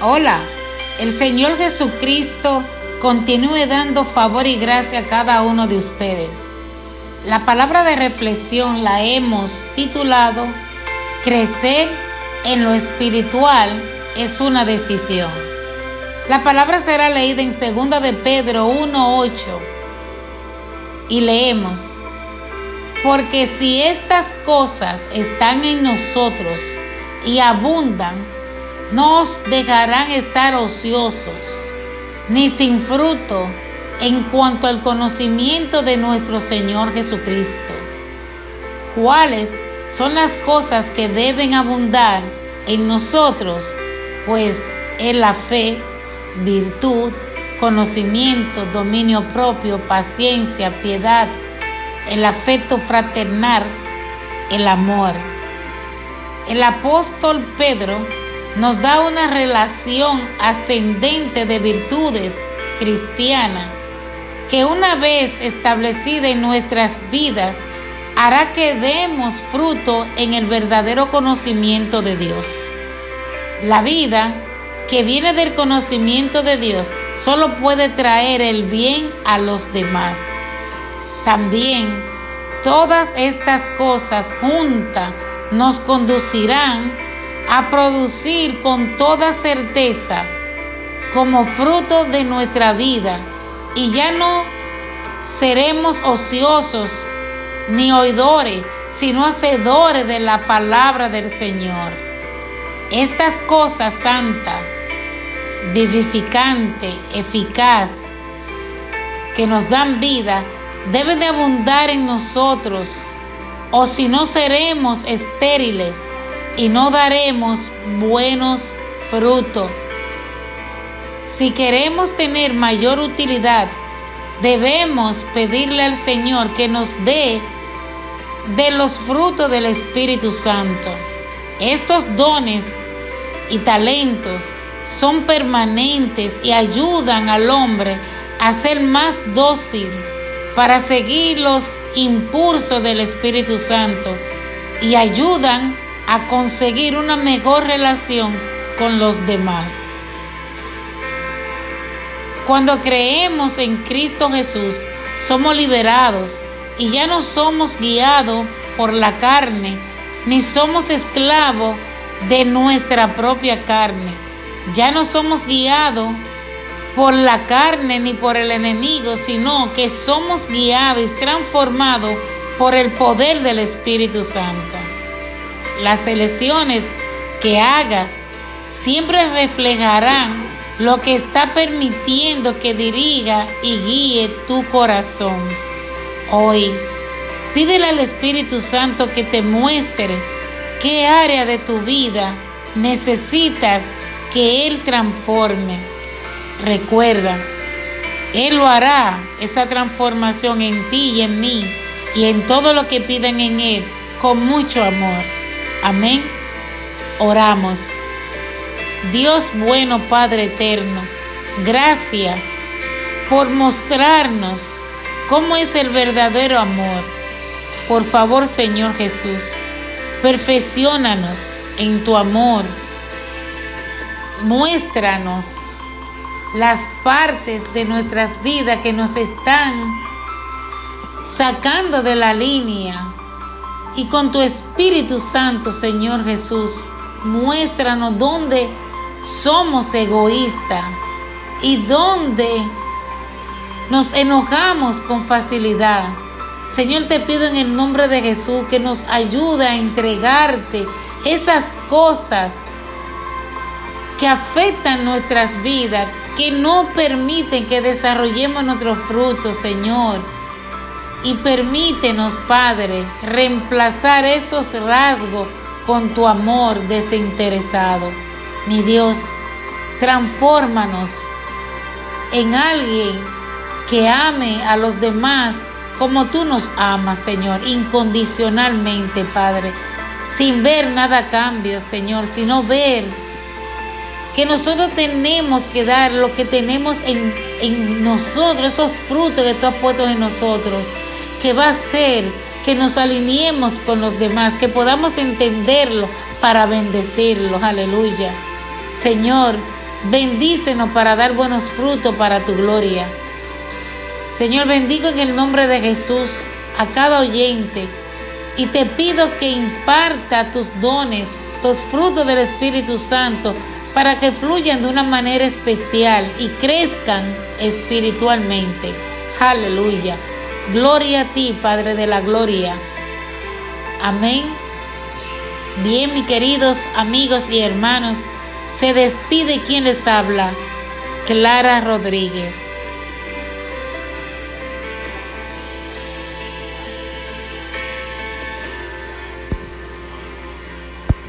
Hola, el Señor Jesucristo continúe dando favor y gracia a cada uno de ustedes. La palabra de reflexión la hemos titulado Crecer en lo espiritual es una decisión. La palabra será leída en 2 de Pedro 1.8 y leemos, porque si estas cosas están en nosotros y abundan, no os dejarán estar ociosos, ni sin fruto en cuanto al conocimiento de nuestro Señor Jesucristo. ¿Cuáles son las cosas que deben abundar en nosotros? Pues es la fe, virtud, conocimiento, dominio propio, paciencia, piedad, el afecto fraternal, el amor. El apóstol Pedro nos da una relación ascendente de virtudes cristiana que una vez establecida en nuestras vidas hará que demos fruto en el verdadero conocimiento de Dios. La vida que viene del conocimiento de Dios solo puede traer el bien a los demás. También todas estas cosas juntas nos conducirán a producir con toda certeza como fruto de nuestra vida y ya no seremos ociosos ni oidores, sino hacedores de la palabra del Señor. Estas cosas santas, vivificante, eficaz, que nos dan vida, deben de abundar en nosotros, o si no seremos estériles y no daremos buenos frutos. Si queremos tener mayor utilidad, debemos pedirle al Señor que nos dé de los frutos del Espíritu Santo. Estos dones y talentos son permanentes y ayudan al hombre a ser más dócil para seguir los impulsos del Espíritu Santo y ayudan a conseguir una mejor relación con los demás. Cuando creemos en Cristo Jesús, somos liberados y ya no somos guiados por la carne, ni somos esclavos de nuestra propia carne. Ya no somos guiados por la carne ni por el enemigo, sino que somos guiados y transformados por el poder del Espíritu Santo las elecciones que hagas siempre reflejarán lo que está permitiendo que dirija y guíe tu corazón. Hoy, pídele al Espíritu Santo que te muestre qué área de tu vida necesitas que Él transforme. Recuerda, Él lo hará, esa transformación en ti y en mí y en todo lo que piden en Él, con mucho amor. Amén. Oramos. Dios bueno, Padre eterno, gracias por mostrarnos cómo es el verdadero amor. Por favor, Señor Jesús, perfeccionanos en tu amor. Muéstranos las partes de nuestras vidas que nos están sacando de la línea y con tu Espíritu Santo, Señor Jesús, muéstranos dónde somos egoístas y dónde nos enojamos con facilidad. Señor, te pido en el nombre de Jesús que nos ayude a entregarte esas cosas que afectan nuestras vidas, que no permiten que desarrollemos nuestros frutos, Señor y permítenos, Padre, reemplazar esos rasgos con tu amor desinteresado. Mi Dios, transfórmanos en alguien que ame a los demás como tú nos amas, Señor, incondicionalmente, Padre, sin ver nada a cambio, Señor, sino ver que nosotros tenemos que dar lo que tenemos en, en nosotros, esos frutos que tú has puesto en nosotros que va a hacer que nos alineemos con los demás, que podamos entenderlo para bendecirlos. Aleluya. Señor, Bendícenos para dar buenos frutos para tu gloria. Señor, bendigo en el nombre de Jesús a cada oyente y te pido que imparta tus dones, los frutos del Espíritu Santo, para que fluyan de una manera especial y crezcan espiritualmente. Aleluya. Gloria a ti, Padre de la Gloria. Amén. Bien, mis queridos amigos y hermanos, se despide quien les habla, Clara Rodríguez.